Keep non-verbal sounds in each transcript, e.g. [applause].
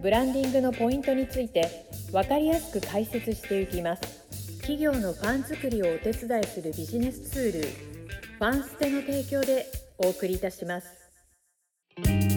ブランディングのポイントについて分かりやすく解説していきます。企業のファン作りをお手伝いするビジネスツールファンステの提供でお送りいたします。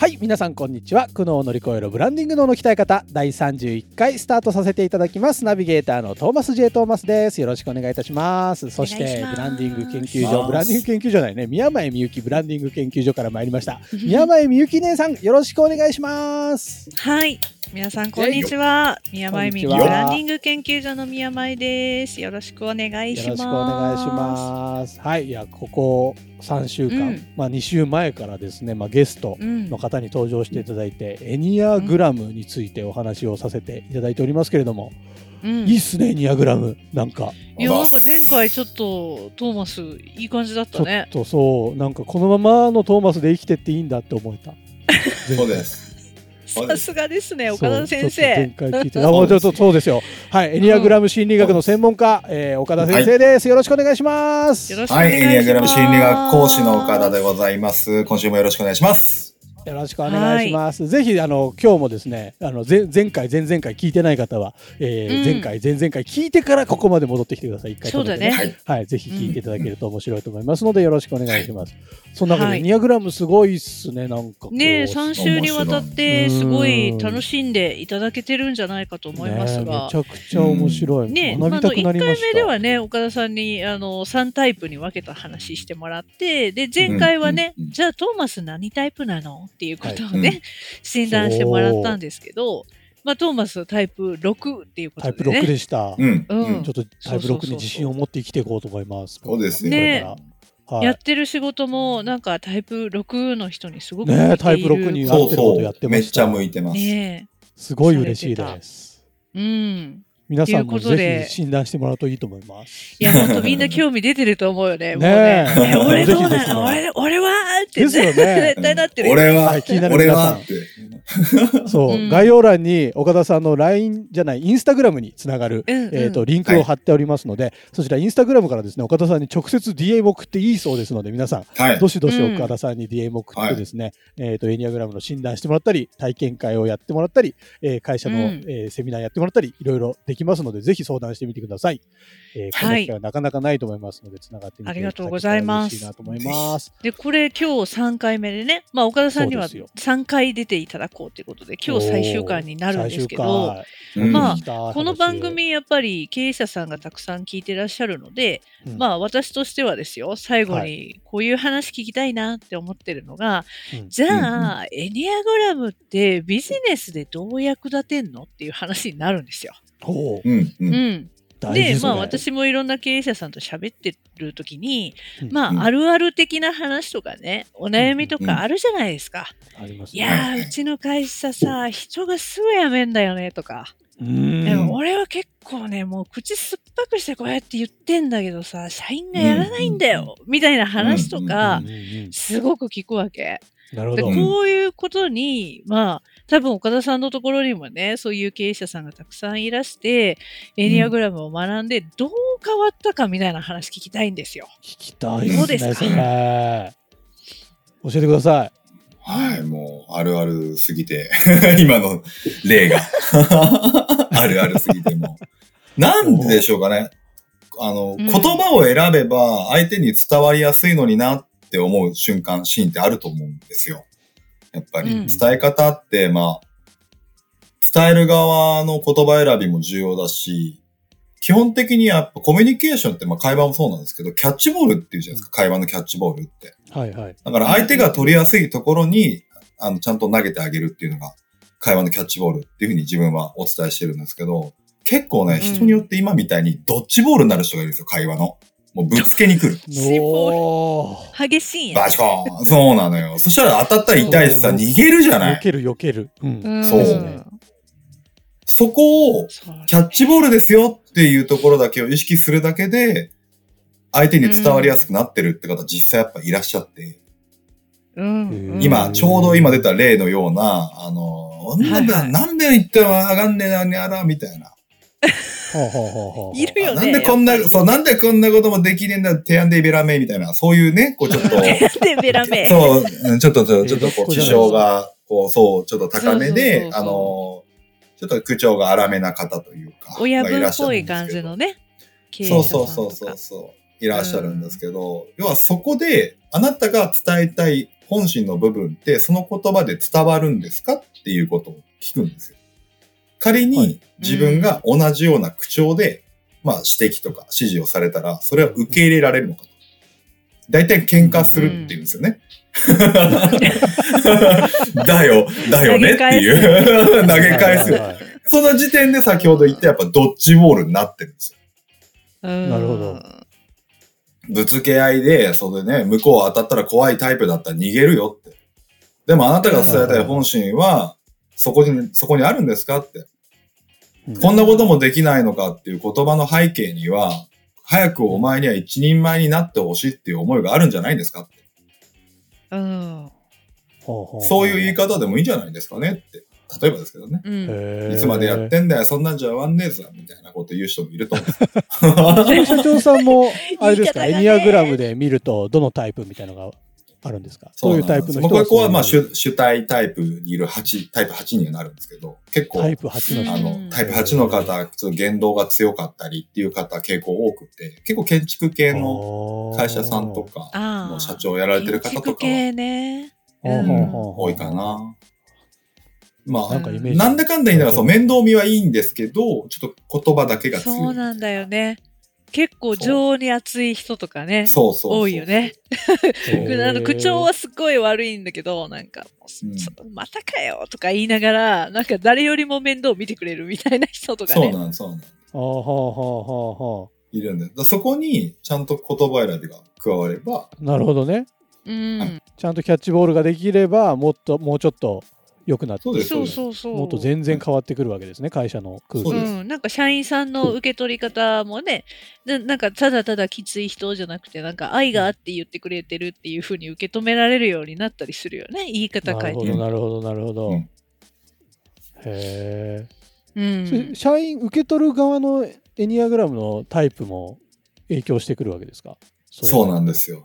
はい皆さんこんにちは。苦悩を乗り越えるブランディング脳の鍛え方第31回スタートさせていただきます。ナビゲーターのトーマス J トーマスです。よろしくお願いいたします。そしてブランディング研究所ブランディング研究所ないね。宮前みゆきブランディング研究所から参りました。[laughs] 宮前みゆき姉さんよろしくお願いします。はい。皆さんこんにちは。宮前みゆきブランディング研究所の宮前です。よろしくお願いします。よろしくお願いします。はいいやここ3週間、うん、まあ、2週前からですね、まあ、ゲストの方に登場していただいて、うん、エニアグラムについてお話をさせていただいておりますけれども、うん、いいっすねエニアグラム。なんかいやなんか前回ちょっとトーマスいい感じだったね。ちょっとそうなんかこのままのトーマスで生きてっていいんだって思えた。[laughs] そうですさすがですね、岡田先生。前回聞いて、あ、もうちょっとそうですよ。はい、エニアグラム心理学の専門家、えー、岡田先生です。よろしくお願いします。はい、エニアグラム心理学講師の岡田でございます。今週もよろしくお願いします。よろしくお願いします。はい、ぜひあの今日もですね、あの前前回前々回聞いてない方は、えー、うん、前回前々回聞いてからここまで戻ってきてください。一回、そうだね。はい、ぜひ聞いていただけると面白いと思いますので、よろしくお願いします。そんなわけで、はい、ニアグラムすごいっすね、なんかね、三週にわたってすごい楽しんでいただけてるんじゃないかと思いますが、ね、めちゃくちゃ面白い。ね、学びたくなりました。一、回目ではね、岡田さんにあの三タイプに分けた話してもらって、で前回はね、うん、じゃあトーマス何タイプなの？っていうことをね。はい。診断してもらったんですけど、まあ、トーマスタイプ6っていうことで、ね、タイプ6でした、うん、うん、ちょっとタイプ6に自信を持って生きていこうと思います。そうですね。はい、やってる仕事もなんかタイプ6の人にすごくねタイプ6に合ってることやってました。めっちゃ向いてます、ね、すごい嬉しいです。うん皆さんもぜひ診断してもらうといいと思います。いや、本当みんな興味出てると思うよね。もうね。俺どうなの？俺、俺はって、ですよね。[laughs] 絶対なってる。俺は、気になる皆さん。[laughs] そう、概要欄に岡田さんの LINE じゃない、インスタグラムにつながる、えっと、リンクを貼っておりますので、そちらインスタグラムからですね、岡田さんに直接 DM 送っていいそうですので、皆さん、どしどし岡田さんに DM 送ってですね、えっと、エニアグラムの診断してもらったり、体験会をやってもらったり、会社のセミナーやってもらったり、いろいろできますので、ぜひ相談してみてください。えー、この機会はなかなかないと思いますので、つながってみてありがとうございます。なと思います。で、これ今日3回目でね、まあ岡田さんには3回出ていただこうということで、今日最終回になるんですけど、まあ、この番組やっぱり経営者さんがたくさん聞いてらっしゃるので、うん、まあ私としてはですよ、最後にこういう話聞きたいなって思ってるのが、はい、じゃあ、エニアグラムってビジネスでどう役立てんのっていう話になるんですよ。うん、うんで、まあ私もいろんな経営者さんと喋ってる時に、うん、まあ、あるある的な話とかね、お悩みとかあるじゃないですか。うんうんね、いやうちの会社さ、人がすぐ辞めんだよねとか。でも俺は結構ね、もう口酸っぱくしてこうやって言ってんだけどさ、社員がやらないんだよ、みたいな話とか、すごく聞くわけ。なるほど。こういうことに、まあ、多分岡田さんのところにもね、そういう経営者さんがたくさんいらして、エニアグラムを学んで、どう変わったかみたいな話聞きたいんですよ。聞きたいですね。ですか？教えてください。はい、もう、あるあるすぎて、[laughs] 今の例が。[laughs] あるあるすぎても。なんででしょうかね。あの、言葉を選べば相手に伝わりやすいのになって思う瞬間、シーンってあると思うんですよ。やっぱり伝え方って、まあ、伝える側の言葉選びも重要だし、基本的にやっぱコミュニケーションってまあ会話もそうなんですけど、キャッチボールっていうじゃないですか、会話のキャッチボールって。はいはい。だから相手が取りやすいところに、あの、ちゃんと投げてあげるっていうのが、会話のキャッチボールっていうふうに自分はお伝えしてるんですけど、結構ね、人によって今みたいにドッジボールになる人がいるんですよ、会話の。もうぶつけに来る。お激しいんや。バチコーンそうなのよ。そしたら当たったら痛いしさ、逃げるじゃない。避ける避ける。うん。そう。そこを、キャッチボールですよっていうところだけを意識するだけで、相手に伝わりやすくなってるって方、実際やっぱいらっしゃって。うん、今、ちょうど今出た例のような、あの、なんで、なんで言っても上がんねえな、にゃら、みたいな。いるよね。なんでこんな、そう、なんでこんなこともできねえんだ、提案でベラメみたいな、そういうね、こうちょっと。提案でベラメ。そう、ちょっと、ちょっと、こう、智商が、こう、そう、ちょっと高めで、あの、ちょっと口調が荒めな方というか。親分っぽい感じのね。そうそうそうそうそう。いらっしゃるんですけど、要はそこで、あなたが伝えたい本心の部分って、その言葉で伝わるんですかっていうことを聞くんですよ。仮に自分が同じような口調で、まあ指摘とか指示をされたら、それは受け入れられるのかと。大体喧嘩するって言うんですよね。[laughs] だよ、だよねっていう。投げ返す。その時点で先ほど言ったやっぱドッジボールになってるんですよ。なるほど。ぶつけ合いで、それでね、向こう当たったら怖いタイプだったら逃げるよって。でもあなたが伝えたい本心は、そこに、そこにあるんですかって。こんなこともできないのかっていう言葉の背景には、早くお前には一人前になってほしいっていう思いがあるんじゃないんですかって。うん。そういう言い方でもいいんじゃないですかねって。例えばですけどね。うん、いつまでやってんだよ、そんなんじゃ終わんねえぞ、みたいなこと言う人もいると思う。社長さんも、[laughs] あれですか、エニアグラムで見ると、どのタイプみたいなのがあるんですか？そういうタイプの人は僕はまあ主主体タイプにいる8、タイプ8にはなるんですけど、結構、タイプ8のあの、タイプ8の方、ちょっと言動が強かったりっていう方結構多くて、結構建築系の会社さんとかの社長をやられてる方とかは、ね。うん、多いかな。まあ、なんかイメージ。なんだかんだ言いながら、そう、面倒見はいいんですけど、ちょっと言葉だけが強い。そうなんだよね。結構情に熱い人とかね。そうそう多いよね。[laughs] あの口調はすごい悪いんだけど、なんか、うん、またかよとか言いながら、なんか誰よりも面倒見てくれるみたいな人とかね。そうなんそうなんああ、はあ、はあ、はあ。いるんで。そこに、ちゃんと言葉選びが加われば。なるほどね。うん。ちゃんとキャッチボールができれば、もっと、もうちょっと、良くなってそうそうそうもっと全然変わってくるわけですね会社の空気、うん、なんか社員さんの受け取り方もねななんかただただきつい人じゃなくてなんか愛があって言ってくれてるっていうふうに受け止められるようになったりするよね言い方変えて。なるほどなるほどなるほど、うん、へえ、うん、社員受け取る側のエニアグラムのタイプも影響してくるわけですか？そうなんですよ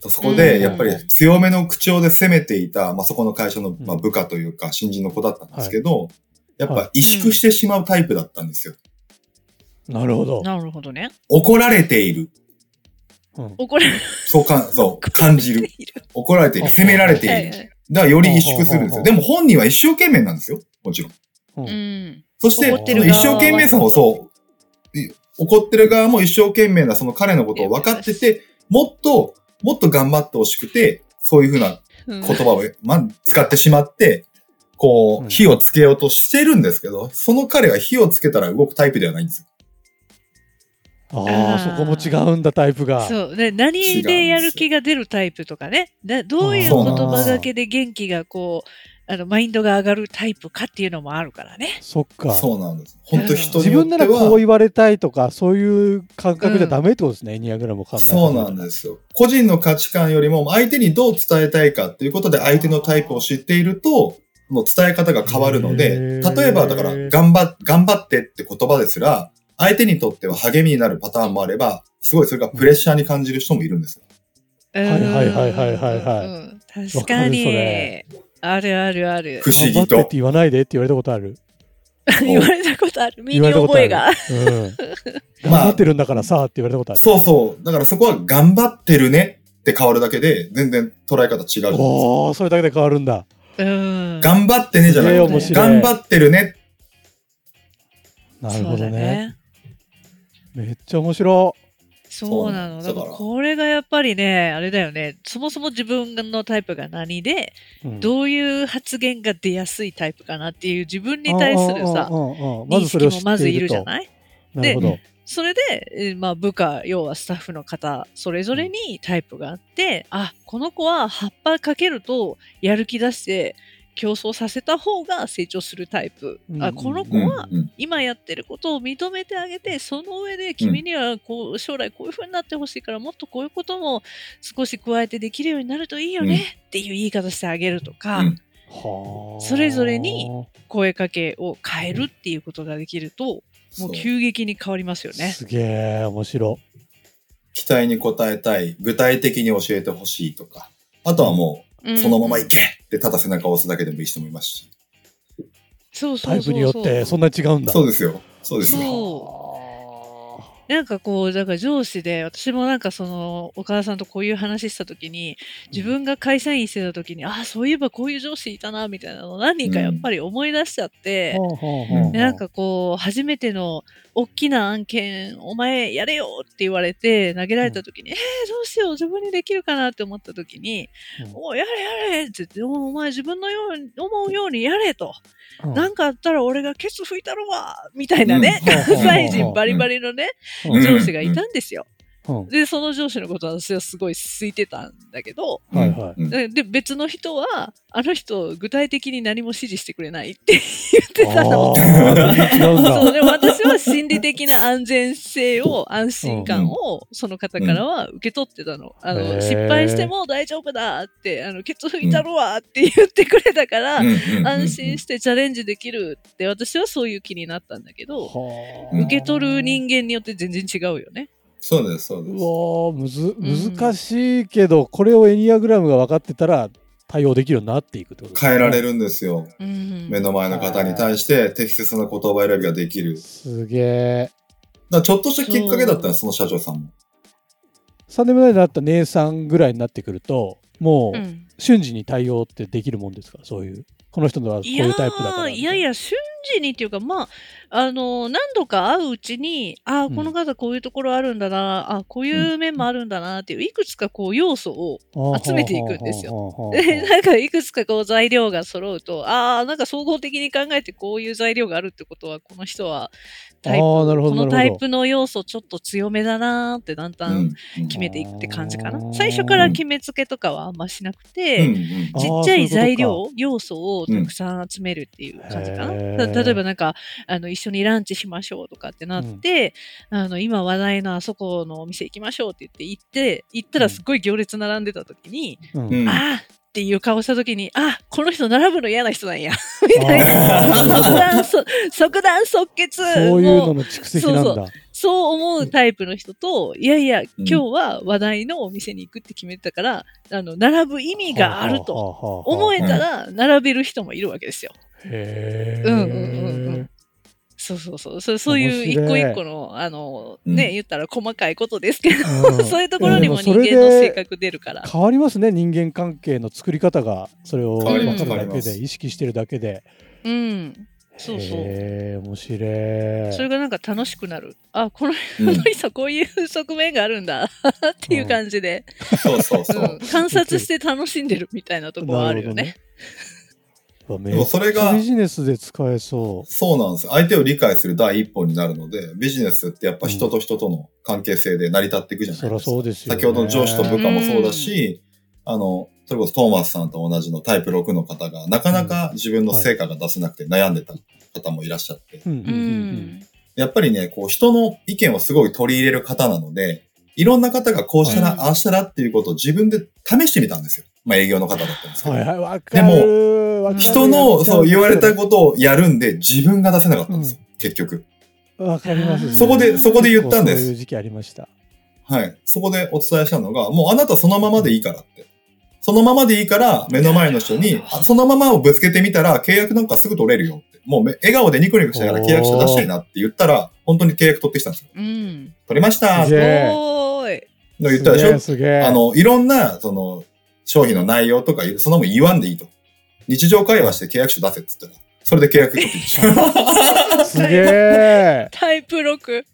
そこで、やっぱり強めの口調で攻めていた、まあ、そこの会社の、まあ、部下というか、新人の子だったんですけど、はい、やっぱ萎縮してしまうタイプだったんですよ。なるほど。なるほどね。怒られている。うん、怒られる。そうか、そう、[laughs] 感じる。怒られている。責められている。だからより萎縮するんですよ。でも本人は一生懸命なんですよ。もちろん。うん。そして、一生懸命さもそう、怒ってる側も一生懸命なその彼のことを分かってて、もっともっと頑張ってほしくて、そういうふうな言葉を、まあ、使ってしまって、こう、火をつけようとしてるんですけど、その彼は火をつけたら動くタイプではないんですよ。ああ、そこも違うんだ、タイプが。そう。ね、何でやる気が出るタイプとかね。どういう言葉だけで元気がこう、あの、マインドが上がるタイプかっていうのもあるからね。そっか。そうなんです。本当人自分ならこう言われたいとか、そういう感覚じゃダメってことですね、エ、うん、ニアグラムを考えそうなんですよ。個人の価値観よりも相手にどう伝えたいかっていうことで相手のタイプを知っていると、もう伝え方が変わるので、例えばだから、頑張、頑張ってって言葉ですら、相手にとっては励みになるパターンもあれば、すごいそれがプレッシャーに感じる人もいるんですよ。はいはいはいはいはいはい。うん、確かに。あるあるある。不思議と。って言わないでって言われたことある。[laughs] 言われたことある。身に覚えが。うん。頑張ってるんだからさ、って言われたことある。そうそう。だからそこは頑張ってるねって変わるだけで、全然捉え方違うじゃないですか。おー、それだけで変わるんだ。うん。頑張ってねじゃなくて、頑張ってるね。なるほどね。めっちゃ面白い。そうなの。だから。これがやっぱりね、あれだよね。そもそも自分のタイプが何で、うん、どういう発言が出やすいタイプかなっていう自分に対するさ、認識もまずいるじゃない？なるほど。それで、まあ、部下、要はスタッフの方、それぞれにタイプがあって、あ、この子は葉っぱかけるとやる気出して競争させた方が成長するタイプ。うん、あこの子は今やってることを認めてあげて、その上で君にはこう将来こういう風になってほしいから、もっとこういうことも少し加えてできるようになるといいよねっていう言い方してあげるとか、うん。それぞれに声かけを変えるっていうことができると、もう急激に変わりますよね。すげえ、面白。期待に応えたい、具体的に教えてほしいとか、あとはもう、そのまま行けってただ背中を押すだけでもいい人もいますし。そうそうそうタイプによってそんな違うんだ。そうですよ。そうですよ。なんかこう、だから上司で、私もなんかその、岡田さんとこういう話したときに、自分が会社員してたときに、ああ、そういえばこういう上司いたな、みたいなのを何人かやっぱり思い出しちゃって、うん、なんかこう、初めての大きな案件、お前やれよって言われて投げられたときに、うん、えー、どうしよう、自分にできるかなって思ったときに、うん、おやれやれって言って、お前自分のように、思うようにやれと。なんかあったら俺がケツ拭いたろわみたいなね、関西人バリバリのね、上司がいたんですよ。で、その上司のことは私はすごい空いてたんだけど、はいはい、で、別の人は、あの人、具体的に何も指示してくれないって言ってたの。[laughs] そう、でも私は心理的な安全性を、安心感を、その方からは受け取ってたの。あの、失敗しても大丈夫だって、あの、ケツ拭いたろわって言ってくれたから、安心してチャレンジできるって、私はそういう気になったんだけど、受け取る人間によって全然違うよね。そうです、そうです。うわむず、難しいけど、これをエニアグラムが分かってたら、対応できるようになっていくってことですね。変えられるんですよ。うん、目の前の方に対して適切な言葉選びができる。すげえ。だちょっとしたきっかけだったら、その社長さんも。3年前になった姉さんぐらいになってくると、もう瞬時に対応ってできるもんですか、そういう。この人のはこういうタイプだから。いやいや、瞬時にっていうか、まあ、あの、何度か会ううちに、ああ、この方こういうところあるんだな、うん、あこういう面もあるんだなっていう、いくつかこう要素を集めていくんですよ。で、なん。かいくつかこう材料が揃うと、ああ、なん。か総合的に考えてこういう材料があるってことは、この人はタイプ、このタイプの要素ちょっと強めだなってだんだん決めていくって感じかな。最初から決めつけとかはあんましなくて、ちっちゃい材料、要素をたくさん集めるっていう感じかな。例えばなんか、あの、一緒にランチしましょうとかってなって、あの、今話題のあそこのお店行きましょうって言って行って、行ったらすっごい行列並んでた時に、ああっていう顔した時に、あ、この人並ぶの嫌な人なんや。[laughs] みたいな。即断、即断即決。そういうのの蓄積なんだ。そうそうそう思うタイプの人と、いやいや、今日は話題のお店に行くって決めてたから、あの、並ぶ意味があると思えたら、並べる人もいるわけですよ。へうんうんうんうん。そうそうそう。そそういう一個一個の、あの、ね、言ったら細かいことですけど、[laughs] そういうところにも人間の性格出るから。変わりますね、人間関係の作り方が、それを分かるだけで、意識してるだけで。うん。そうそう。え面白い。それがなんか楽しくなる。あ、この人こういう側面があるんだ [laughs] っていう感じで、そうそうそう、観察して楽しんでるみたいなところはあるよね。でもそれがビジネスで使えそう。そうなんですよ。相手を理解する第一歩になるので、ビジネスってやっぱ人と人との関係性で成り立っていくじゃないですか。そそうですよ、ね、先ほどの上司と部下もそうだし、あの、それこそトーマスさんと同じのタイプ6の方が、なかなか自分の成果が出せなくて悩んでた方もいらっしゃって。やっぱりね、こう人の意見をすごい取り入れる方なので、いろんな方がこうしたら、ああしたらっていうことを自分で試してみたんですよ。まあ営業の方だったんですけど。はいはい、でも、人のそう言われたことをやるんで自分が出せなかったんですよ。うん、結局。わかります、ね、そこで、そこで言ったんです。そういう時期ありました。はい。そこでお伝えしたのが、もうあなたそのままでいいからって。そのままでいいから、目の前の人に、そのままをぶつけてみたら、契約なんかすぐ取れるよって。もう笑顔でニコニコしながら契約書出したいなって言ったら、本当に契約取ってきたんですよ。うん。取りましたの言ったでしょ？すげあの、いろんな、その、商品の内容とか、そんなもん言わんでいいと。日常会話して契約書出せって言ったら、それで契約取ってきた。[laughs] すげえ。タイプ6。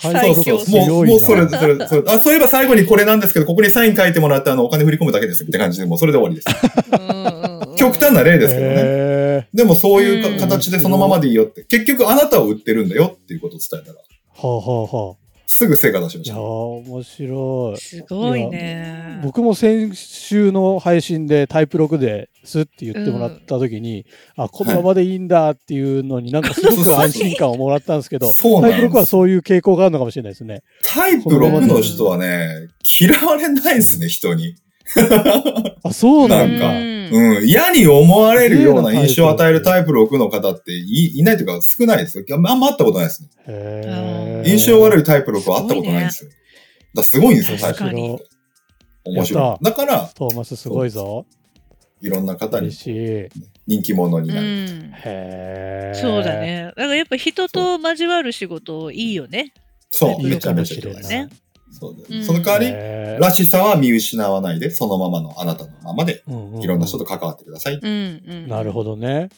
最強そうそうもう、もうそれ、それ、それ、あ、そういえば最後にこれなんですけど、ここにサイン書いてもらって、あの、お金振り込むだけですって感じで、もうそれで終わりです。極端な例ですけどね。でもそういう形でそのままでいいよって。結局あなたを売ってるんだよっていうことを伝えたら、はあはあはあ。すぐ成果出しました。いや面白い。すごいね。僕も先週の配信でタイプ6ですって言ってもらった時に、うん、あ、このままでいいんだっていうのになんかすごく安心感をもらったんですけど、[laughs] タイプ6はそういう傾向があるのかもしれないですね。タイプ6の人はね、嫌われないですね、人に。[laughs] あ、そうなんか、うん、嫌に思われるような印象を与えるタイプ6の方っていいないというか少ないですよ。あんま会ったことないですね。印象悪いタイプ6は会ったことないんですよ。すね、だすごいんですよ、タイプ6って。面白い。だから、トーマスすごいぞ。いろんな方に人気者になる、うん、へそうだね。だからやっぱ人と交わる仕事いいよね。そう、めちゃめちゃいいね。そうです。その代わり、らしさは見失わないで、そのままのあなたのままで、いろんな人と関わってください。なるほどね。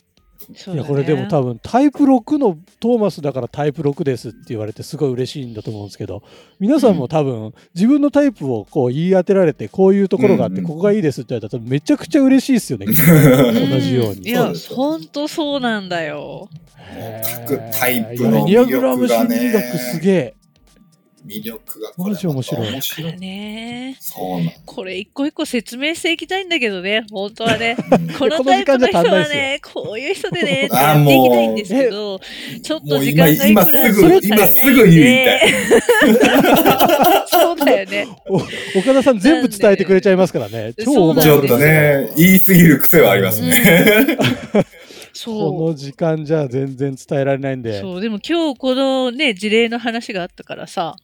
いやこれでも多分タイプ6のトーマスだからタイプ6ですって言われてすごい嬉しいんだと思うんですけど皆さんも多分自分のタイプをこう言い当てられてこういうところがあってここがいいですって言われたらめちゃくちゃ嬉しいですよね [laughs] 同じように。いや本当そうなんだよ。各タイプの魅力がね。すげえ。魅力がこれ面白い。面白いね。そうなんこれ一個一個説明していきたいんだけどね、本当はね。このタイプの人はね、こういう人でね、ってやっていきたいんですけど、ちょっと時間がいくら今すぐ、今すぐ言いたい。[laughs] そうだよね。岡田さん全部伝えてくれちゃいますからね。超ちょっとね、言いすぎる癖はありますね。この時間じゃ全然伝えられないんで。そう、でも今日このね、事例の話があったからさ、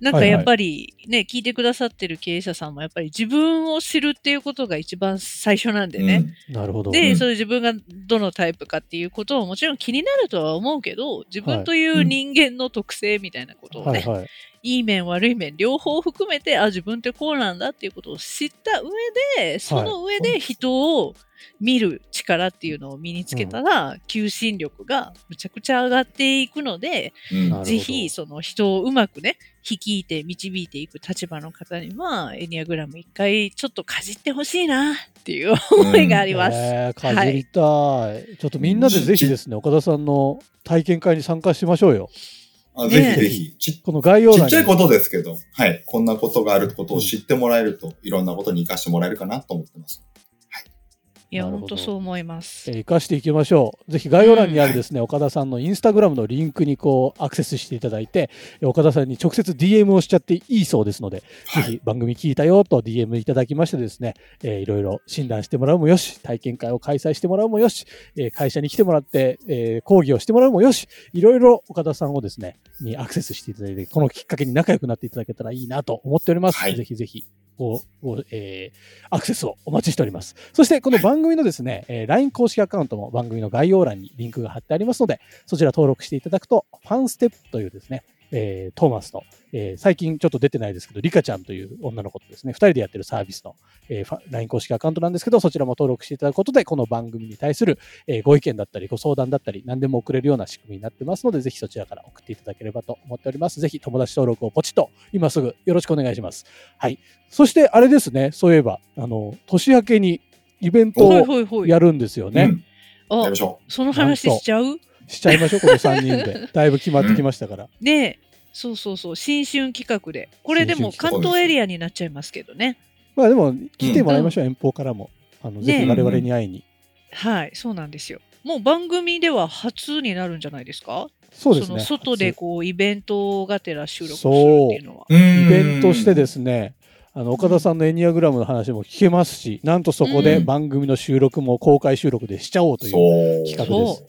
なんかやっぱりね、はいはい、聞いてくださってる経営者さんもやっぱり自分を知るっていうことが一番最初なんでね。うん、なるほど。で、そういう自分がどのタイプかっていうことももちろん気になるとは思うけど、自分という人間の特性みたいなことをね、はいはい。はいいい面悪い面両方含めてあ自分ってこうなんだっていうことを知った上でその上で人を見る力っていうのを身につけたら、求心力がむちゃくちゃ上がっていくので、うん、ぜひその人をうまくね、率いて導いていく立場の方には、エニアグラム一回ちょっとかじってほしいなっていう思いがあります。うん、えー、かじりたいはい、ちょっとみんなでぜひですね、岡田さんの体験会に参加しましょうよ。あぜひぜひ。ちこの概要欄ちっちゃいことですけど、はい。こんなことがあることを知ってもらえると、いろんなことに活かしてもらえるかなと思ってます。いや、本当そう思います。えー、生かしていきましょう。ぜひ概要欄にあるですね、うん、岡田さんのインスタグラムのリンクにこうアクセスしていただいて、岡田さんに直接 DM をしちゃっていいそうですので、はい、ぜひ番組聞いたよと DM いただきましてですね、えー、いろいろ診断してもらうもよし、体験会を開催してもらうもよし、えー、会社に来てもらって、えー、講義をしてもらうもよし、いろいろ岡田さんをですね、にアクセスしていただいて、このきっかけに仲良くなっていただけたらいいなと思っております。はい、ぜひぜひご、ご、えー、アクセスをお待ちしております。そして、この番組のですね、えー、LINE 公式アカウントも番組の概要欄にリンクが貼ってありますので、そちら登録していただくと、ファンステップというですね、えー、トーマスと、えー、最近ちょっと出てないですけど、リカちゃんという女の子とですね、二人でやってるサービスの、えー、LINE 公式アカウントなんですけど、そちらも登録していただくことで、この番組に対する、えー、ご意見だったり、ご相談だったり、何でも送れるような仕組みになってますので、ぜひそちらから送っていただければと思っております。ぜひ友達登録をポチッと、今すぐよろしくお願いします。はい。そして、あれですね、そういえば、あの、年明けにイベントをやるんですよね。あ、その話しちゃう？しちゃいましょう、この3人で。[laughs] だいぶ決まってきましたから。で、そうそうそう、新春企画で。これでも関東エリアになっちゃいますけどね。まあでも、来てもらいましょう、遠方からも。あの、ぜひ我々に会いに。はい、そうなんですよ。もう番組では初になるんじゃないですか？そうですね。外でこう、イベントがてら収録するっていうのは。イベントしてですね、あの岡田さんのエニアグラムの話も聞けますし、なんとそこで番組の収録も公開収録でしちゃおうという企画です。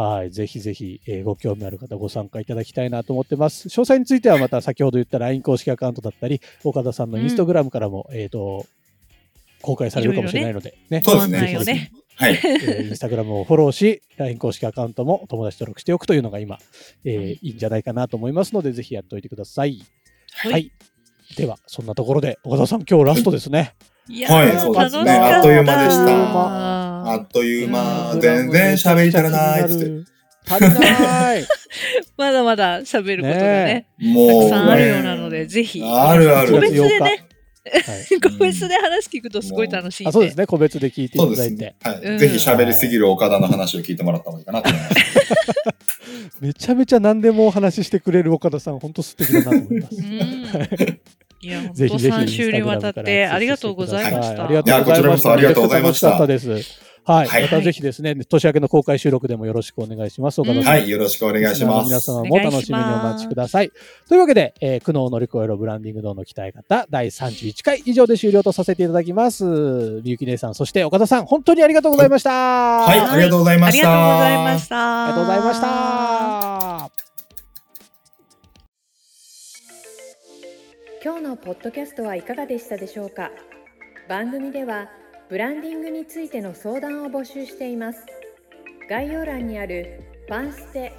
はい。ぜひぜひ、えー、ご興味ある方ご参加いただきたいなと思ってます。詳細についてはまた先ほど言った LINE 公式アカウントだったり、岡田さんのインスタグラムからも、うん、えっ、ー、と、公開されるかもしれないので、ね。そうですね。ねはい。えー、インスタグラムをフォローし、LINE 公式アカウントも友達登録しておくというのが今、えー、いいんじゃないかなと思いますので、ぜひやっておいてください。はい。はい、では、そんなところで、岡田さん、今日ラストですね。はい、そうですね。あっという間でした。あっという間、全然喋り足らないって。足りない。[laughs] まだまだ喋ることがね、ねたくさんあるようなので、ぜひ、あるある。個別でね、[laughs] 個別で話聞くとすごい楽しいんで。そうですね、個別で聞いていただいて。はい、ぜひ喋りすぎる岡田の話を聞いてもらった方がいいかなと思います。[laughs] めちゃめちゃ何でもお話ししてくれる岡田さん、本当素敵だなと思います。いや、本当3週にわたってありがとうございました。ありがとうございました。ありがとうございました。はい。はい、またぜひですね、年明けの公開収録でもよろしくお願いします。岡田さん。はい、よろしくお願いします。皆様も楽しみにお待ちください。というわけで、えー、苦悩を乗り越えろブランディング道の鍛え方、第31回以上で終了とさせていただきます。みゆき姉さん、そして岡田さん、本当にありがとうございました。はい、はい、ありがとうございました。ありがとうございました。ありがとうございました。今日のポッドキャストはいかがでしたでしょうか？番組ではブランディングについての相談を募集しています。概要欄にある「ファンステ」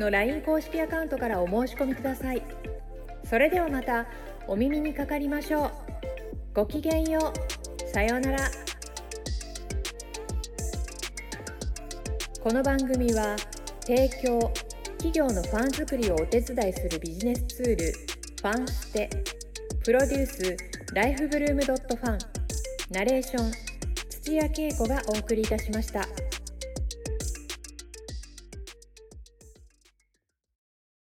の LINE 公式アカウントからお申し込みください。それではまたお耳にかかりましょう。ごきげんよう。さようなら。この番組は提供企業のファン作りをお手伝いするビジネスツールファンステ。プロデュースライフブルームドットファン。ナレーション土屋恵子がお送りいたしました。